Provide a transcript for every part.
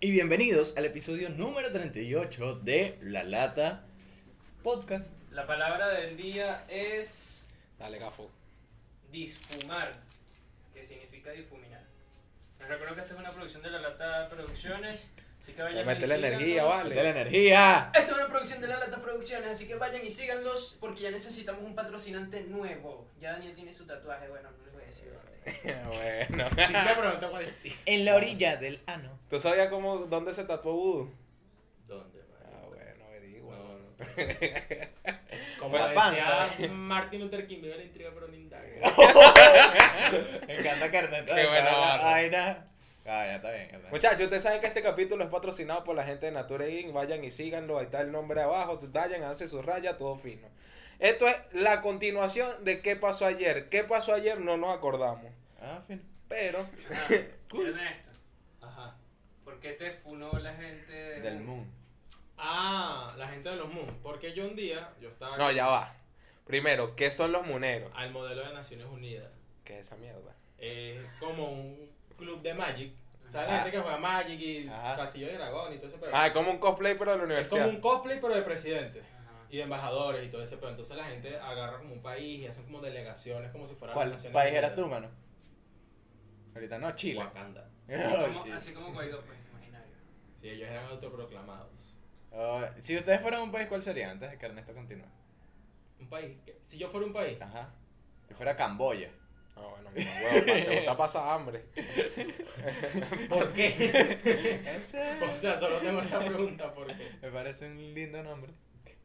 Y bienvenidos al episodio número 38 de La Lata Podcast. La palabra del día es Dale, gafo. disfumar, que significa difuminar. Les recuerdo que esta es una producción de La Lata Producciones, así que vayan y Métele energía, síganlos. vale. De la energía. Esta es una producción de La Lata Producciones, así que vayan y síganlos porque ya necesitamos un patrocinante nuevo. Ya Daniel tiene su tatuaje, bueno, no les voy a decir dónde. bueno. Si se pregunta, pues sí. En la orilla del ano. ¿Tú sabías cómo, dónde se tatuó Voodoo? ¿Dónde, Ah, bueno, averigua. No, no, Como La decía panza. Martin Luther King, vive la intriga, pero no indaga. Me encanta carnet. Qué buena barra. vaina. Ah, ya está bien. está. Muchachos, ustedes saben que este capítulo es patrocinado por la gente de Nature Inc. Vayan y síganlo, ahí está el nombre abajo. Vayan, hace su raya, todo fino. Esto es la continuación de qué pasó ayer. ¿Qué pasó ayer? No nos acordamos. Ah, fin. Pero, Ah, Ernesto, Ajá. ¿por qué te funó la gente de- Del Moon. Ah, la gente de los Moon. Porque yo un día, yo estaba. no, ya va. Primero, ¿qué son los muneros? Al modelo de Naciones Unidas. ¿Qué es esa mierda? Es como un club de Magic. ¿Sabes? Ah. La gente que juega Magic y Ajá. Castillo de Dragón y todo ese pedo. Ah, es como un cosplay, pero de la es universidad. como un cosplay, pero de presidente. Y de embajadores y todo ese pedo. Entonces la gente agarra como un país y hacen como delegaciones, como si fuera ¿Cuál país eras tú, mano? Ahorita no, Chile. Wakanda. Así como, así como Guaidó, pues, imaginario. Sí, ellos eran autoproclamados. Oh, si ustedes fueran un país, ¿cuál sería? Antes de que Ernesto continúe. Un país. Si yo fuera un país. Ajá. Si fuera Camboya. Ah, bueno, mi huevo, te gusta pasar hambre. ¿Por qué? o sea, solo tengo esa pregunta porque Me parece un lindo nombre.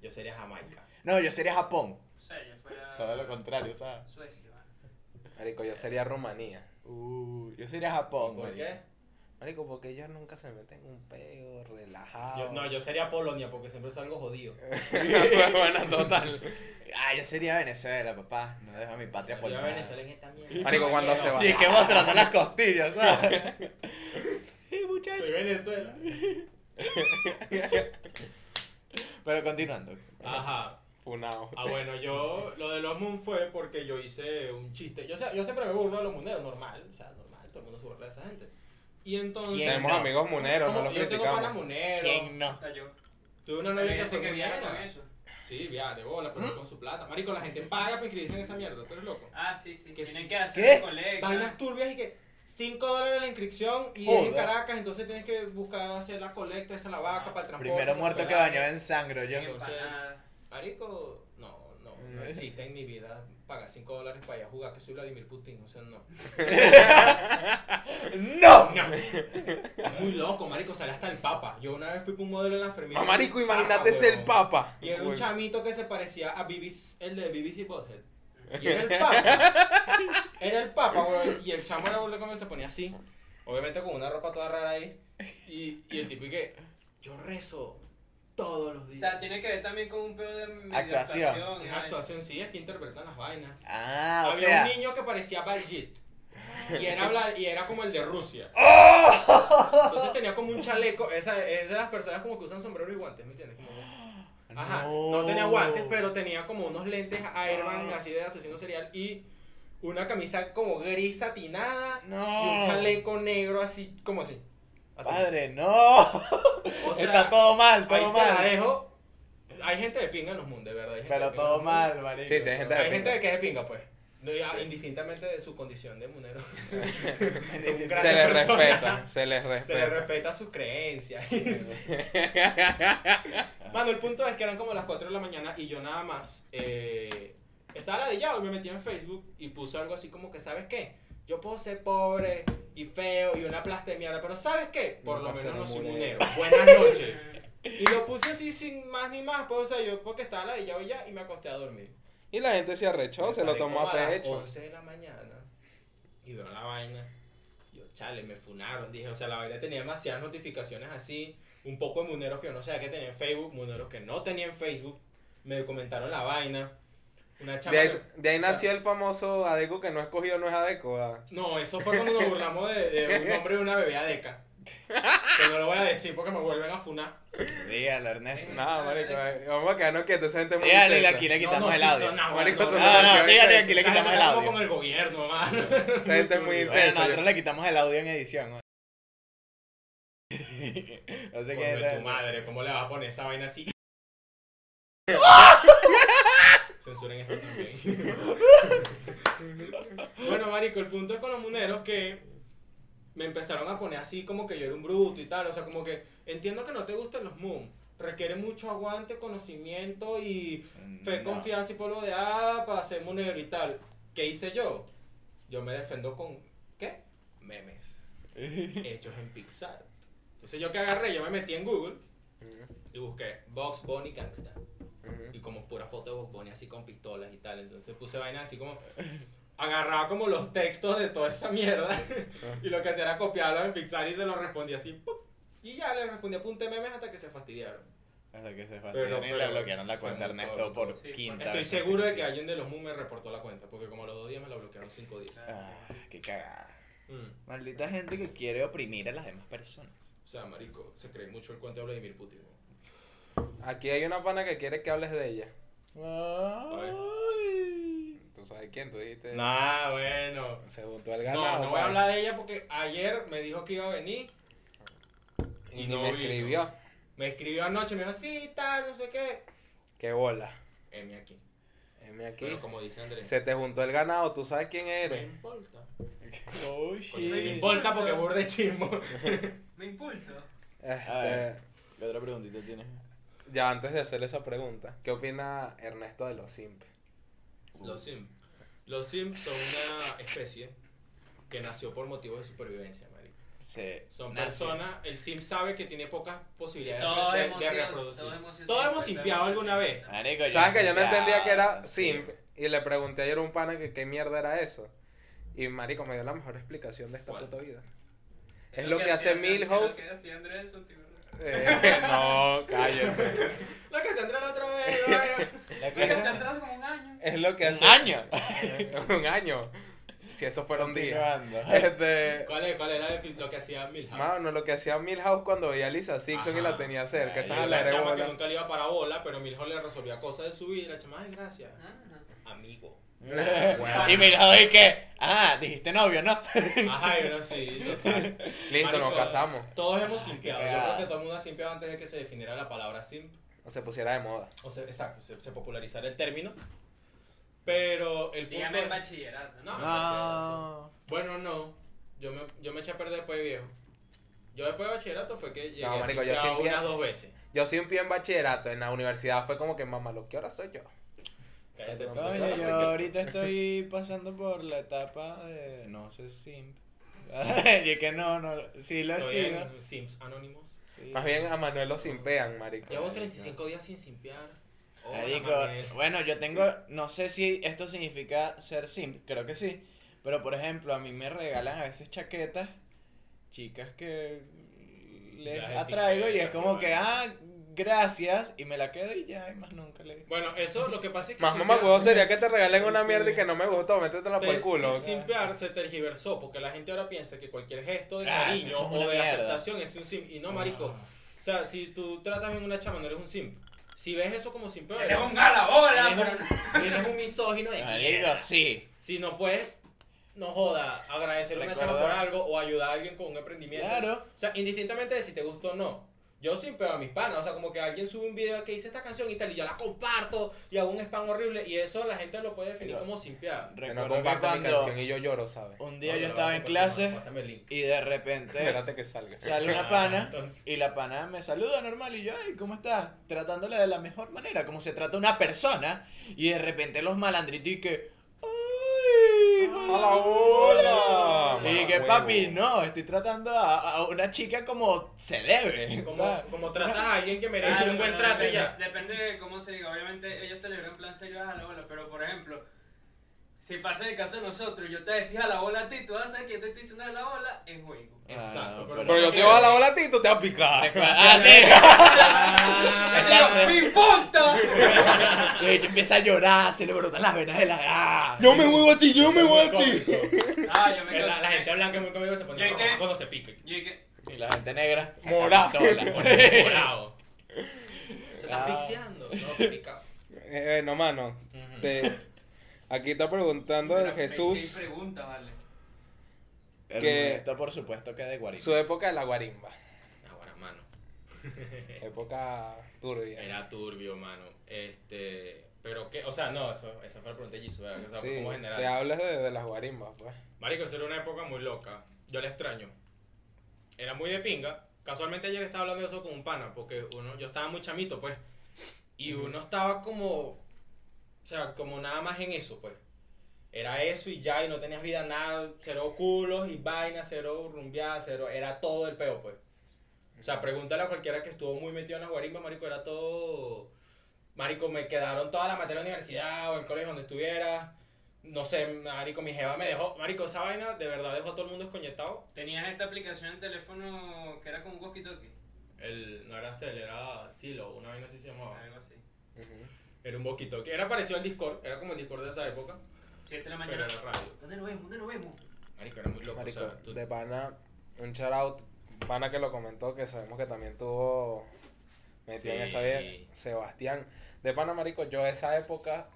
Yo sería Jamaica. No, yo sería Japón. O sea, yo fuera... Todo lo contrario, ¿sabes? Suecia, ¿vale? Marico, yo sería Rumanía. Uh, yo sería Japón, ¿Por marico. qué? Marico, porque ellos nunca se meten en un peo, relajado. Yo- no, yo sería Polonia porque siempre salgo jodido. bueno, total. Ah, yo sería Venezuela, papá. No dejo a mi patria por nada. Venezuela en esta mierda. Marico, cuando se va. Y es que mostrando las costillas, ¿sabes? sí, muchacho. Soy Venezuela. Pero continuando. Ajá. Funao. Ah, bueno, yo lo de los Moon fue porque yo hice un chiste. Yo, sé- yo siempre me burlo de los muneros, normal. O sea, normal, todo el mundo se burla de esa gente. Y entonces. ¿Quién Tenemos no? amigos muneros, no los Yo tengo panas criticamos. muneros. ¿Quién no? Tuve una novia que fue que viaja con eso. Sí, viaja de bola, pero ¿Mm? con su plata. Marico, la gente paga para inscribirse en esa mierda. ¿Tú eres loco? Ah, sí, sí. Que Tienen sí. que hacer ¿Qué? colecta. Vainas turbias y que 5 dólares la inscripción y es en. Caracas, entonces tienes que buscar hacer la colecta, esa la vaca Ah, para el transporte. Primero muerto que bañado en sangre, yo. Entonces-. Marico, no, no, no Mm. existe en mi vida pagar 5 dólares para ir a jugar, que soy Vladimir Putin, o sea, no. ¡No! No. Es muy loco, marico, sale hasta el papa. Yo una vez fui para un modelo en la enfermería. Ah, marico, imagínate Papa, ser el papa. Y era un chamito que se parecía a BBC, el de BBC Butthead. Y era el papa. Era el papa, weón. Y el chamo era burde como se ponía así. Obviamente con una ropa toda rara ahí. Y, y el tipo y que yo rezo todos los O días. sea, tiene que ver también con un pedo de medio Actuación. actuación, actuación, sí, es que interpretan las vainas. Ah, o Había sea. un niño que parecía Baljit. Y era, bla- y era como el de Rusia. ¡Oh! Entonces tenía como un chaleco. Esa es de las personas como que usan sombrero y guantes, ¿me entiendes? Como Ajá, no. tenía guantes, pero tenía como unos lentes Airman así de asesino serial y una camisa como gris satinada No. y un chaleco negro así como así. Padre, no. O sea, Está todo mal, ahí todo te la mal. dejo. Hay gente de pinga en los mundos, de verdad. hay gente Pero de pinga todo mal, marico. Sí, sí, hay gente Hay de gente pinga. que es de pinga, pues. No, ya, Indistintamente de su condición de munero. Se les respeta, se les Se le respeta. respeta sus creencias. Mano, el punto es que eran como las 4 de la mañana y yo nada más eh, estaba ladillado y me metí en Facebook y puse algo así como que, ¿sabes qué? Yo puedo ser pobre y feo y una plasta de mierda, pero ¿sabes qué? Por lo menos no soy munero. munero. Buenas noches. Y lo puse así sin más ni más, pues, o sea, yo porque estaba ladillado y ya y me acosté a dormir. Y la gente se arrechó, se lo tomó como a las pecho. 11 de la mañana y veo la vaina. Y Yo, chale, me funaron. Dije, o sea, la vaina tenía demasiadas notificaciones así. Un poco de muneros que yo no sabía que tenía en Facebook, muneros que no tenían Facebook. Me comentaron la vaina. Una chama De ahí, que- de ahí sea, nació el famoso Adeco que no escogido no es Adeco. No, eso fue cuando nos burlamos de, de un nombre de una bebé Adeca. Que no lo voy a decir porque me vuelven a funar. Dígalo, Ernesto. No, marico, eh, vamos a quedarnos quietos, esa gente es muy Dígale, aquí le No, quitamos no, el sí, audio. son agua, Marico, no, son no, No, no, dígale, aquí le quitamos el audio. con el gobierno, mano. Esa gente es muy Bueno, intensa. nosotros le quitamos el audio en edición. ¿no? no sé qué es. tu madre, ¿cómo le vas a poner esa vaina así? Censuren esto también. bueno, marico, el punto es con los muneros que me empezaron a poner así como que yo era un bruto y tal. O sea, como que entiendo que no te gusten los moon. Requiere mucho aguante, conocimiento y fe, No. confianza y polvo de hada para ser munero y tal. ¿Qué hice yo? Yo me defendo con, ¿qué? Memes hechos en Pixar. Entonces yo que agarré, yo me metí en Google y busqué Box Bunny Gangsta. Y como pura foto de Box Bunny así con pistolas y tal. Entonces puse vainas así como... Agarraba como los textos de toda esa mierda. y lo que hacía era copiarlos en Pixar y se los respondía así. ¡pup! Y ya le respondía punte memes hasta que se fastidiaron. Hasta que se Pero- fastidiaron y le bloquearon la cuenta a Ernesto por Sí, quinta Estoy seguro de que alguien de los Moon me reportó la cuenta. Porque como a los dos días me la bloquearon cinco días. Ah, qué cagada. Mm. Maldita gente que quiere oprimir a las demás personas. O sea, marico, se cree mucho el cuento de Vladimir Putin. Aquí hay una pana que quiere que hables de ella. Ay. ¿Tú sabes quién? Tú dijiste. Nah, bueno. Se juntó el No, ganado. no voy a hablar de ella porque ayer me dijo que iba a venir. Y y ni no me vino. escribió. Me escribió anoche, me dijo, sí, tal, no sé qué. Qué bola. M aquí. M aquí. Pero como dice Andrés, Se te juntó el ganado. ¿Tú sabes quién me eres? importa. Oh, shit. me importa porque burde chismo. Me impulso. Este, A ver. ¿Qué otra preguntita tienes? ya antes de hacerle esa pregunta, ¿qué opina Ernesto de los simp? Los Sims. Los Sims son una especie que nació por motivos de supervivencia, marico. Se Son personas, el Sim sabe que tiene pocas posibilidades de, de- todos hemos simpiado alguna vez. Marico, ¿Sabes que yo no entendía que era sí. simp? Y le pregunté ayer a un pana que qué mierda era eso. Y marico me dio la mejor explicación de esta ¿Cuál? puta vida. Es lo que hace Milhouse. Es lo que Andrés, eso, tío. Eh, no, cállate. Lo que se entra la otra vez, Es que- que se atrás como un año. Es lo que Un hace. año. un año. Si eso fuera un día. Este. ¿Cuál es, cuál defi- lo que hacía Milhouse? Mano, lo que hacía Milhouse cuando veía a Lisa Simpson y la tenía cerca. Ay, Esa Era es la la chama que nunca le iba para bola, pero Milhouse le resolvía cosas de su vida. Y la chama, ay, gracias. Ah, Amigo. y mira, oye, que. Ah, dijiste novio, ¿no? Ajá, y uno sí, total. Listo, nos Marico, casamos. Todos hemos qué simpiado. Yo creo que todo el mundo ha simpiado antes de que se definiera la palabra simp. O se pusiera de moda. O sea, exacto, se, se popularizara el término. Pero el punto Dígame bachillerato. No. No. Bueno, no. Yo me, yo me eché a perder después de viejo. Yo después de bachillerato fue que llegué No, a marico, yo simpia- unas dos veces. Yo siempre en bachillerato, en la universidad fue como que mamá, lo que ahora soy yo. Cállate, ahora yo yo. ahorita estoy pasando por la etapa de. No sé, simp. y que no, no. Sí lo he sido. Sims Anónimos. sí. Más bien a Manuel lo simpean, marico. Llevo 35 días sin simpiar. Marico, bueno, yo tengo, no sé si esto significa ser simp, creo que sí, pero por ejemplo, a mí me regalan a veces chaquetas, chicas que les Las atraigo y es como que, ah, gracias, y me la quedo y ya, y más nunca le... Bueno, eso lo que pasa es que. Más mamá huevo sería que te regalen una Sí. mierda y que no me gustó, métetela por el culo. sin- simpear se tergiversó porque la gente ahora piensa que cualquier gesto de Ah, cariño eso es o una de mierda. aceptación es un simp. Y no, marico. O sea, si tú tratas en una chama, no eres un simp. Si ves eso como simp, Eres un galabola, eres pero un, eres un misógino de mierda. sí. Si no puedes, no joda, agradecer a una Recuerda- por algo o ayudar a alguien con un emprendimiento. Claro. O sea, indistintamente de si te gustó o no. Yo simpeo a mis panas, o sea, como que alguien sube un video que dice esta canción y tal, y yo la comparto y hago un spam horrible, y eso la gente lo puede definir Pero- como simpear. Que no que comparte mi canción y yo lloro, ¿sabes? un día No, yo estaba en clase Pásame el link. y de repente Espérate que salga. sale una Ah, pana entonces. y la pana me saluda normal y yo, ay, ¿cómo estás? Tratándole de la mejor manera, como se trata una persona y de repente los malandritos y que, ay, ¡A la bola! Y que Mamá papi, no, estoy tratando a, a una chica como se debe. Como, ¿sabes? como tratas a alguien que merece Claro, un buen trato y depende, ya. Depende de cómo se diga. Obviamente ellos te le en plan serio a la bola, pero por ejemplo, si pasa el caso de nosotros, yo te decía a la bola a ti, tú vas a saber que yo te estoy diciendo a la bola en juego. Exacto, no, pero- Pero yo te voy a la bola a ti, tú te vas a picar. Ah, sí. Ah, ¡Me importa! Y ella empieza a llorar, se le brotan las venas de la ah. Yo me muevo a ti, yo me es a ti. Ah, yo me quedo. La, gente blanca es muy conmigo se pone ¿Qué, roja qué? cuando se pique. Yo Y la gente negra. Morado. Morado. Se está Ah. asfixiando. No, te pica. Eh, no, mano. te- Aquí está preguntando de Jesús sí, pregunta, vale. Pero Que- Esto por supuesto que de guarita. su época de la guarimba. Ahora, Época turbia. Era turbio, mano. Este, pero qué, o sea, no, eso, esa fue la pregunta de Jisoo, ¿verdad? O sea, sí, como general. que hables de, de las guarimbas, pues. Marico, esa era una época muy loca. Yo la extraño. Era muy de pinga. Casualmente ayer estaba hablando de eso con un pana, porque uno, yo estaba muy chamito, pues. Y uno estaba como, sea, como nada más en eso, pues. Era eso y ya, y no tenías vida, nada, cero culos y vainas, cero rumbeadas, cero, era todo el peo, pues. O sea, pregúntale a cualquiera que estuvo muy metido en las guarimbas, marico, era todo... Marico, me quedaron toda la materia de la universidad o el colegio donde estuviera. No sé, marico, mi jeva me dejó... Marico, esa vaina de verdad dejó a todo el mundo escoñetado. Tenías esta aplicación en teléfono que era como un walkie-talkie. El, no era Cell, era Silo, una vaina así se llamaba. Algo así. Era un boquito que era parecido al Discord, era como el Discord de esa época, 7 de la pero mañana. era radio. ¿Dónde nos vemos? ¿Dónde nos vemos? Marico, era muy loco. Marico, o sea, tú- de pana, un shout out, pana que lo comentó, que sabemos que también tuvo metido en Sí. esa vida, Sebastián. De pana, marico, yo esa época,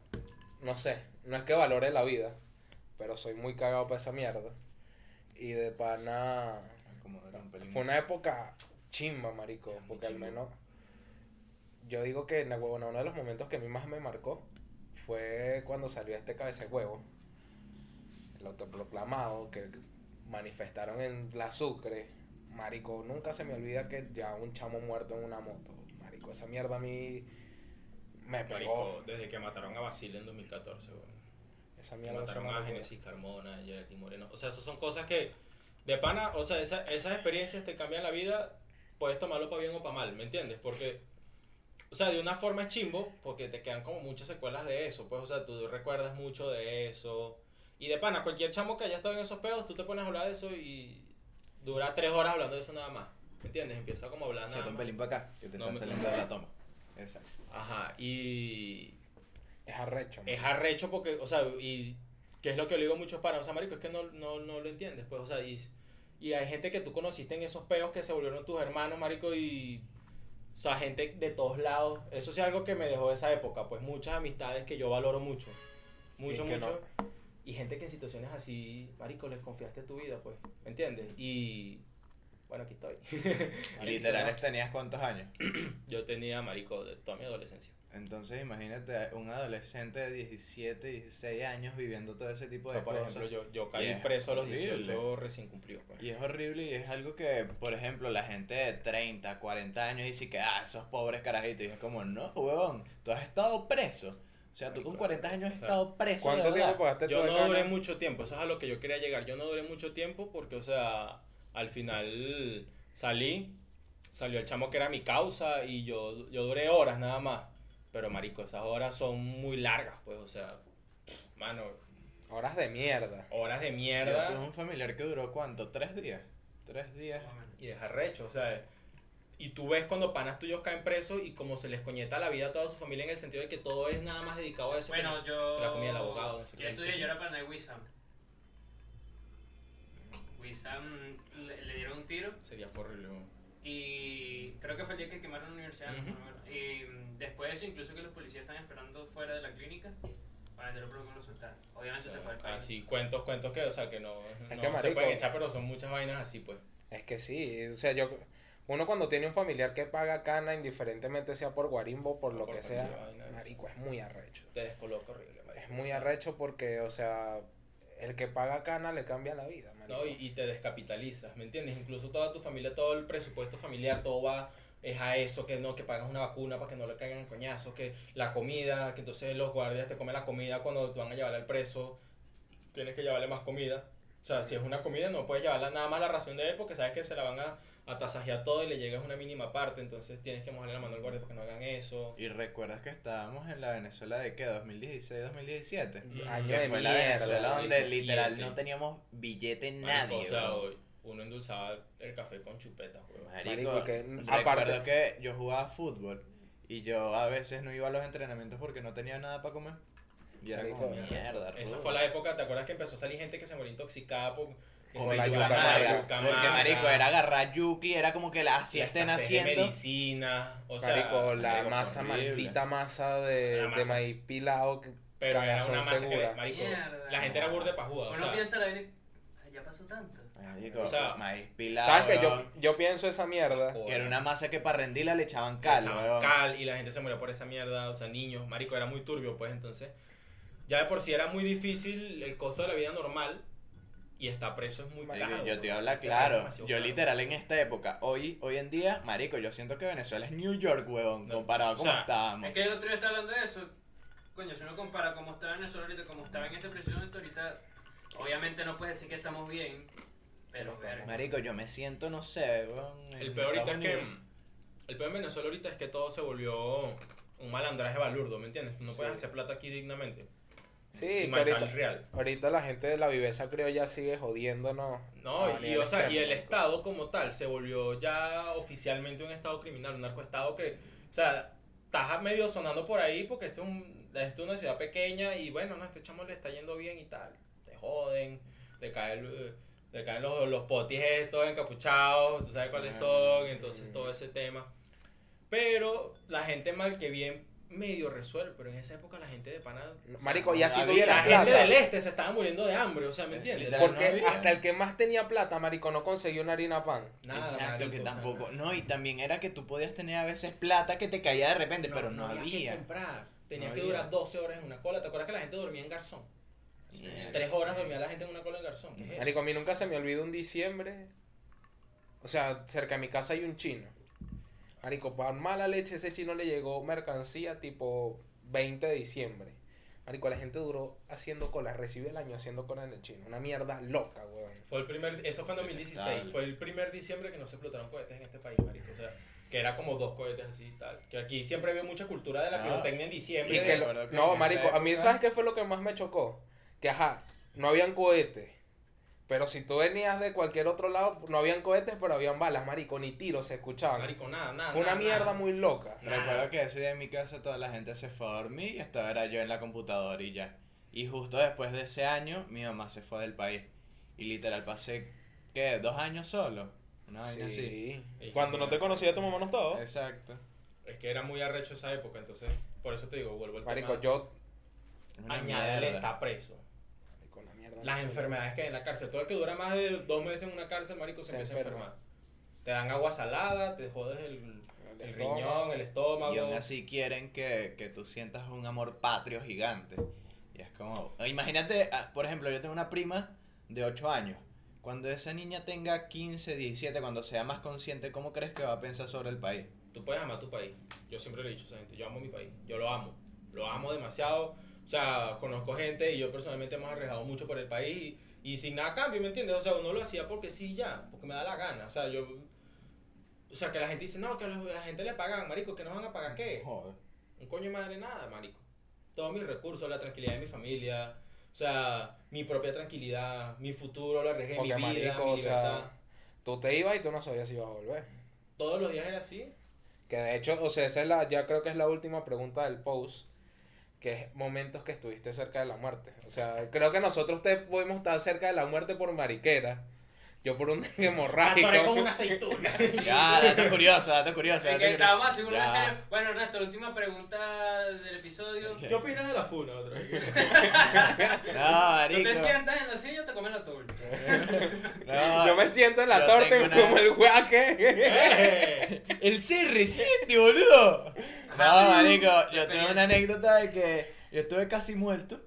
no sé, no es que valore la vida, pero soy muy cagado para esa mierda. Y de pana, Como era un pelín. fue una época chimba, marico, porque al menos, yo digo que na- bueno, uno de los momentos que a mí más me marcó fue cuando salió este cabeza de huevo, el autoproclamado, que manifestaron en la Sucre. Marico, nunca se me olvida que ya un chamo muerto en una moto. Marico, esa mierda a mí me pegó. Marico, desde que mataron a Basile en 2014, weón. Esa mierda mataron a. Genesis Carmona, Geraldine Moreno. O sea, esas son cosas que, de pana, o sea, esa- esas experiencias te cambian la vida. Puedes tomarlo para bien o para mal, ¿me entiendes? Porque, o sea, de una forma es chimbo, porque te quedan como muchas secuelas de eso. Pues, o sea, tú recuerdas mucho de eso. Y de pana, cualquier chamo que haya estado en esos pedos, tú te pones a hablar de eso y dura tres horas hablando de eso nada más. ¿Me entiendes? Empieza como a hablar nada un pelín para acá, que te No, están saliendo de la toma. Exacto. Ajá, y Es arrecho. es arrecho porque, o sea, y que es lo que le digo a muchos panas, o sea, marico, es que no, no, no lo entiendes, pues, o sea, y, y hay gente que tú conociste en esos peos que se volvieron tus hermanos, marico, y, o sea, gente de todos lados, eso sí es algo que me dejó esa época, pues, muchas amistades que yo valoro mucho, mucho, que mucho, y gente que en situaciones así, marico, les confiaste tu vida, pues, ¿me entiendes? Y, bueno, aquí estoy. Y literales tenías cuántos años. yo tenía, marico, de toda mi adolescencia. Entonces imagínate un adolescente de 17, 16 años viviendo todo ese tipo O de sea, por cosas. ejemplo, yo, yo caí Y es preso a los horrible. 18 recién cumplidos. pues. Y es horrible y es algo que, por ejemplo, la gente de 30, 40 años dice que, ah, esos pobres carajitos. Y es como, no, huevón, tú has estado preso. O sea, tú con Marico, 40 años has o sea, estado preso. ¿Cuánto de tiempo pagaste tú Yo no duré mucho tiempo, eso es a lo que yo quería llegar. Yo no duré mucho tiempo porque, o sea, al final salí, salió el chamo que era mi causa y yo, yo duré horas nada más. Pero, marico, esas horas son muy largas, pues, o sea, mano, Horas de mierda. horas de Yo tuve mierda un familiar que duró, ¿cuánto? ¿Tres días? ¿Tres días? Y dejar recho, o sea. Y tú ves cuando panas tuyos caen presos y como se les coñeta la vida a toda su familia en el sentido de que todo es nada más dedicado a eso. que Bueno, no- yo. la comida del abogado, no sé Yo estudié, yo era para el Wisam. Wisam le, le dieron un tiro Sería horrible. y creo que fue el día que quemaron la universidad. me acuerdo. Y después de eso, incluso que los policías están esperando fuera de la clínica para no lo soltaron. Obviamente O sea, se fue país. así, cuentos, cuentos que, o sea, que no, no que, se marico- pueden echar, pero son muchas vainas así, pues. Es que sí, o sea, yo uno cuando tiene un familiar que paga cana, indiferentemente sea por guarimbo o por O lo por que sea, marico, es muy arrecho. Te descoloca horrible, marico. Es muy O sea, arrecho porque, o sea, el que paga cana le cambia la vida. No, y, y te descapitalizas, ¿me entiendes? Incluso toda tu familia, todo el presupuesto familiar, todo va es a eso, que no, que pagas una vacuna para que no le caigan el coñazo, que la comida, que entonces los guardias te comen la comida cuando te van a llevar al preso, tienes que llevarle más comida. O sea, si es una comida no puedes llevarla nada más la ración de él porque sabes que se la van a, a tasajear todo y le llegas una mínima parte, entonces tienes que mojarle la mano al guardia para que no hagan eso. Y recuerdas que estábamos en la Venezuela de qué, 2016, 2017. Año Que de fue la Venezuela donde 17. literal no teníamos billete Marico, nadie. o sea, hoy uno endulzaba el café con chupetas, weón. Marico, Marico, que, recuerdo que yo jugaba fútbol y yo a veces no iba a los entrenamientos porque no tenía nada para comer. Y era como mierda. Esa fue la época, ¿te acuerdas que empezó a salir gente que se murió intoxicada por se la yuca Porque marico, era agarrar yuki, era como que la así la estén de haciendo. medicina, o sea, marico, la masa, horrible. maldita masa de, La de masa. maíz pilado. que- pero era una masa segura. que, marico, Mierda. la gente era burde pajuda, o Uno sea, piensa la. Ya pasó tanto? Marico, O sea, maíz pilado. ¿Sabes que yo, yo pienso esa mierda? Que era una masa que para rendirla le echaban Le cal, echaban cal y la gente se murió por esa mierda, o sea, niños, marico, era muy turbio, pues entonces, ya de por sí era muy difícil el costo de la vida normal y estar preso es muy Marico, caro. yo te Es claro. Yo caro. literal en esta época, hoy, hoy en día, marico, yo siento que Venezuela es New York, weón, No, comparado a o como sea, estábamos. Es que el otro día estaba hablando de eso. Coño, si uno compara cómo está Venezuela ahorita, cómo estaba en ese preciso momento ahorita, obviamente no puedes decir que estamos bien, pero verga. Marico, yo me siento, no sé, weón. en El peor ahorita es que, el peor en Venezuela ahorita es que todo se volvió un malandraje balurdo, ¿me entiendes? No puedes Sí. hacer plata aquí dignamente, Sí, que ahorita, real. ahorita la gente de la viveza criolla sigue jodiéndonos. No, a y, o sea, y el. Estado como tal se volvió ya oficialmente un Estado criminal, un narcoestado que, o sea, estás medio sonando por ahí porque esto es, un, esto es una ciudad pequeña y bueno, no, este chamo le está yendo bien y tal. Te joden, le caen, eh, le caen los, los potis estos encapuchados, tú sabes cuáles Ah, son, entonces mm. todo ese tema. Pero la gente mal que bien medio resuelve, pero en esa época la gente de pana... o sea, Marico, y así había- tuvieras la plata. gente del este se estaba muriendo de hambre, o sea, ¿me entiendes? Literal. Porque no había. hasta el que más tenía plata, marico, no consiguió una harina pan. Nada, Exacto, marico, que o sea, tampoco. nada. No, y también era que tú podías tener a veces plata que te caía de repente, pero no, que había. comprar. Tenías No que había. durar 12 horas en una cola. ¿Te acuerdas que la gente dormía en garzón? Mierda. Tres horas dormía la gente en una cola en garzón. ¿Qué es eso? Marico, a mí nunca se me olvidó un diciembre. O sea, cerca de mi casa hay un chino. Marico, para mala leche, ese chino le llegó mercancía tipo 20 de diciembre. Marico, la gente duró haciendo cola, recibió el año haciendo cola en el chino. Una mierda loca, weón. Fue el primer, eso fue en 2016. Lamentable. Fue el primer diciembre que no se explotaron cohetes en este país, marico. O sea, que era como dos cohetes así y tal. Que aquí siempre había mucha cultura de la Ah. pirotecnia en Y diciembre. que lo- que no, marico, a mí, ¿sabes qué fue lo que más me chocó? Que, ajá, no habían cohetes. Pero si tú venías de cualquier otro lado, no habían cohetes, pero habían balas, marico, ni tiros se escuchaban. Marico, nada, nada. Fue una nada, mierda nada. muy loca. Nada. Recuerdo que ese día en mi casa toda la gente se fue a dormir y estaba era yo en la computadora y ya. Y justo después de ese año, mi mamá se fue del país. Y literal pasé, ¿qué? ¿Dos años solo? Así. Sí. Sí. Cuando no te conocía tu mamá no estaba. Exacto. Es que era muy arrecho esa época, entonces, por eso te digo, vuelvo al Marico, tema. yo. Añádele, está preso. Las enfermedades que hay en la cárcel. Todo el que dura más de dos meses en una cárcel, marico, se, Se empieza a enferma. enfermar. Te dan agua salada, te jodes el, El el riñón, el estómago. Y aún así quieren que, que tú sientas un amor patrio gigante. Y es como... Imagínate, ah, por ejemplo, yo tengo una prima de 8 años. Cuando esa niña tenga 15, 17, cuando sea más consciente, ¿cómo crees que va a pensar sobre el país? Tú puedes amar tu país. Yo siempre le he dicho a esa gente, yo amo mi país. Yo lo amo. Lo amo demasiado. O sea, conozco gente y yo personalmente hemos arriesgado mucho por el país y, y sin nada cambio, ¿me entiendes? O sea, uno lo hacía porque sí ya, porque me da la gana. O sea, yo... O sea, que la gente dice, no, que a la gente le pagan, marico, que no van a pagar qué. Joder. Un coño de madre nada, marico. Todos mis recursos, la tranquilidad de mi familia, o sea, mi propia tranquilidad, mi futuro, lo arriesgué, mi vida, marico, mi o sea, tú te ibas y tú no sabías si ibas a volver. Todos los días era así. Que de hecho, o sea, esa es la, ya creo que es la última pregunta del post. Que es momentos que estuviste cerca de la muerte. O sea, creo que nosotros te podemos estar cerca de la muerte por mariquera. Yo por un hemorrágico. Atoré con una aceituna. Ya, dato curioso, dato curioso. Y dato que haciendo una Ya. serie. Bueno, Ernesto, la última pregunta del episodio. ¿Qué opinas de la funa otra vez? No, Tú te sientas en la silla y te comes la torta. No, Yo me siento en la torta y una- como el guaque. ¡Eh! El CR7, boludo. No, marico, yo tengo una anécdota de que yo estuve casi muerto.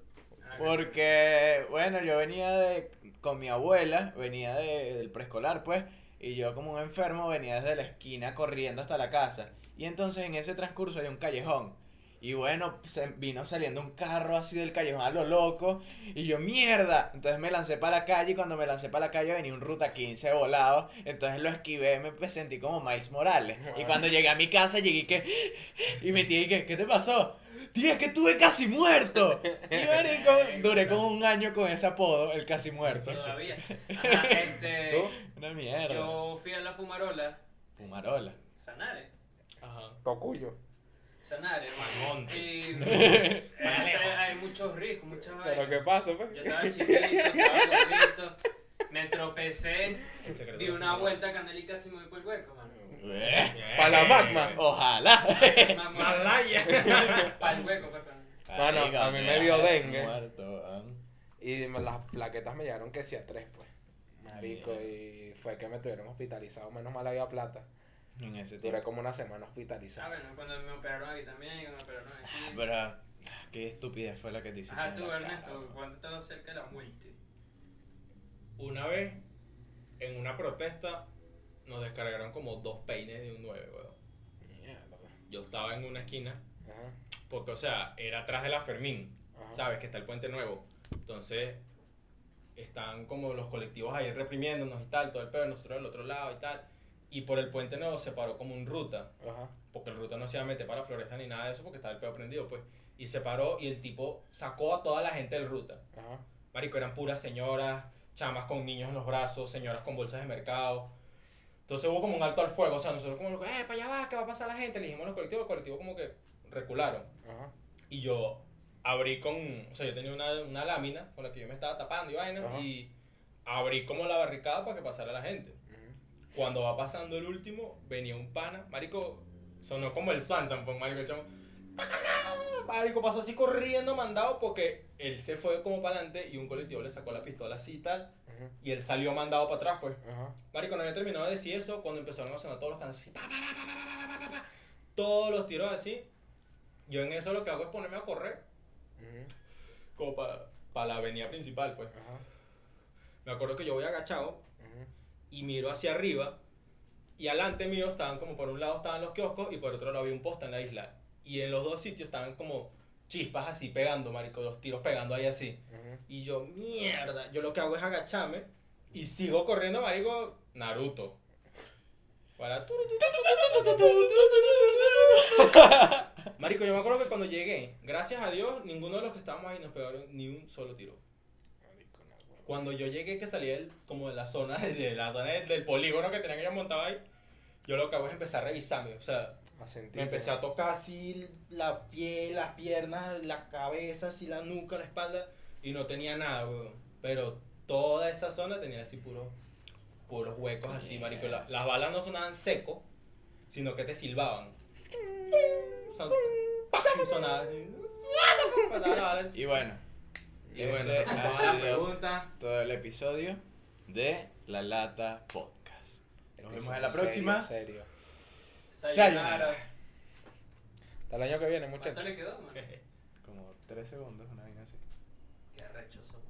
Ah, Porque, bueno, yo venía de, con mi abuela, venía de- del preescolar, pues, y yo como un enfermo venía desde la esquina corriendo hasta la casa. Y entonces en ese transcurso hay un callejón. Y bueno, se vino saliendo un carro así del callejón a lo loco. Y yo, mierda. Entonces me lancé para la calle y cuando me lancé para la calle venía un ruta 15 volado. Entonces lo esquivé, me sentí como Miles Morales. Y cuando llegué a mi casa llegué y que... Y mi tía y que, ¿qué te pasó? Tía, que estuve casi muerto. Y marico, duré como un año con ese apodo, el casi muerto. Todavía. Ajá, este, ¿Tú? Una mierda. yo fui a la fumarola. Fumarola. Sanare. Ajá. Tocuyo. Sanare, hermano. Eh, hay muchos ricos, muchas Pero. ¿qué pasa, pues? Yo estaba chiquito, estaba gordito. Me tropecé, di una vuelta a Canel y casi me voy por el hueco, mano. Eh, funa. Pa' la magma. Ojalá. Malaya. Para el hueco, pues, pero- Bueno, a mí me dio dengue. Muerto. Y las plaquetas me llegaron que sí a tres, pues. Marico, y fue que me tuvieron hospitalizado. Menos mal había plata. En ese Duré tiempo. como una semana Ah, hospitalizado. bueno, cuando me operaron aquí también, cuando me operaron aquí. Ah, Pero, ah, qué estupidez fue la que te hiciste. Ajá, tú, Ernesto, weón. ¿cuánto estás cerca de la muerte? Una vez, en una protesta, nos descargaron como dos peines de un 9, weón. Mierda. Yo estaba en una esquina, Ajá, porque, o sea, era atrás de la Fermín, ajá. ¿sabes? Que está el puente nuevo. Entonces, están como los colectivos ahí reprimiéndonos y tal, todo el pedo, nosotros del otro lado y tal. Y por el puente nuevo se paró como un ruta, Ajá. porque el ruta no se iba a meter para Floresta ni nada de eso, porque estaba el pedo prendido, pues. Y se paró y el tipo sacó a toda la gente del ruta. Ajá. Marico, eran puras señoras, chamas con niños en los brazos, señoras con bolsas de mercado. Entonces hubo como un alto al fuego, o sea, nosotros como, eh, para allá va, ¿qué va a pasar la gente? Le dijimos a los colectivos, los colectivos como que recularon. Ajá. Y yo abrí con, o sea, yo tenía una, una lámina con la que yo me estaba tapando y vaina, y abrí como la barricada para que pasara la gente. Cuando va pasando el último, venía un pana, marico, sonó como el Swan Sanfón, pues, marico, el chamo. Marico pasó así corriendo, mandado, porque él se fue como para adelante y un colectivo le sacó la pistola así y tal. Y él salió mandado para atrás, pues. Marico, no había terminado de decir eso cuando empezaron a sonar todos los canales así. Todos los tiros así. Yo en eso lo que hago es ponerme a correr. Como para la avenida principal, pues. Me acuerdo que yo voy agachado y miro hacia arriba y adelante mío estaban como por un lado estaban los kioscos y por otro lado había un poste en la isla. Y en los dos sitios estaban como chispas así pegando marico los tiros pegando ahí así. Y yo mierda yo lo que hago es agacharme y sigo corriendo marico Naruto para marico yo me acuerdo que cuando llegué gracias a Dios ninguno de los que estábamos ahí nos pegaron ni un solo tiro. Cuando yo llegué que salí del- como de la zona de la zona del, del polígono que tenían ellos montado ahí yo lo que hago es empezar a revisarme o sea A sentir. me empecé a tocar así la piel las piernas la cabeza así la nuca la espalda y no tenía nada weón. pero toda esa zona tenía así puros puros huecos así marico La- las balas no sonaban seco sino que te silbaban Son- y sonaba así. Y bueno, y bueno, esa todo el episodio de La Lata Podcast. Nos vemos en la próxima. Serio, serio. Hasta el año que viene, muchachos. ¿Cuánto le quedó, man? Como 3 segundos, una vaina así. Qué arrecho somos,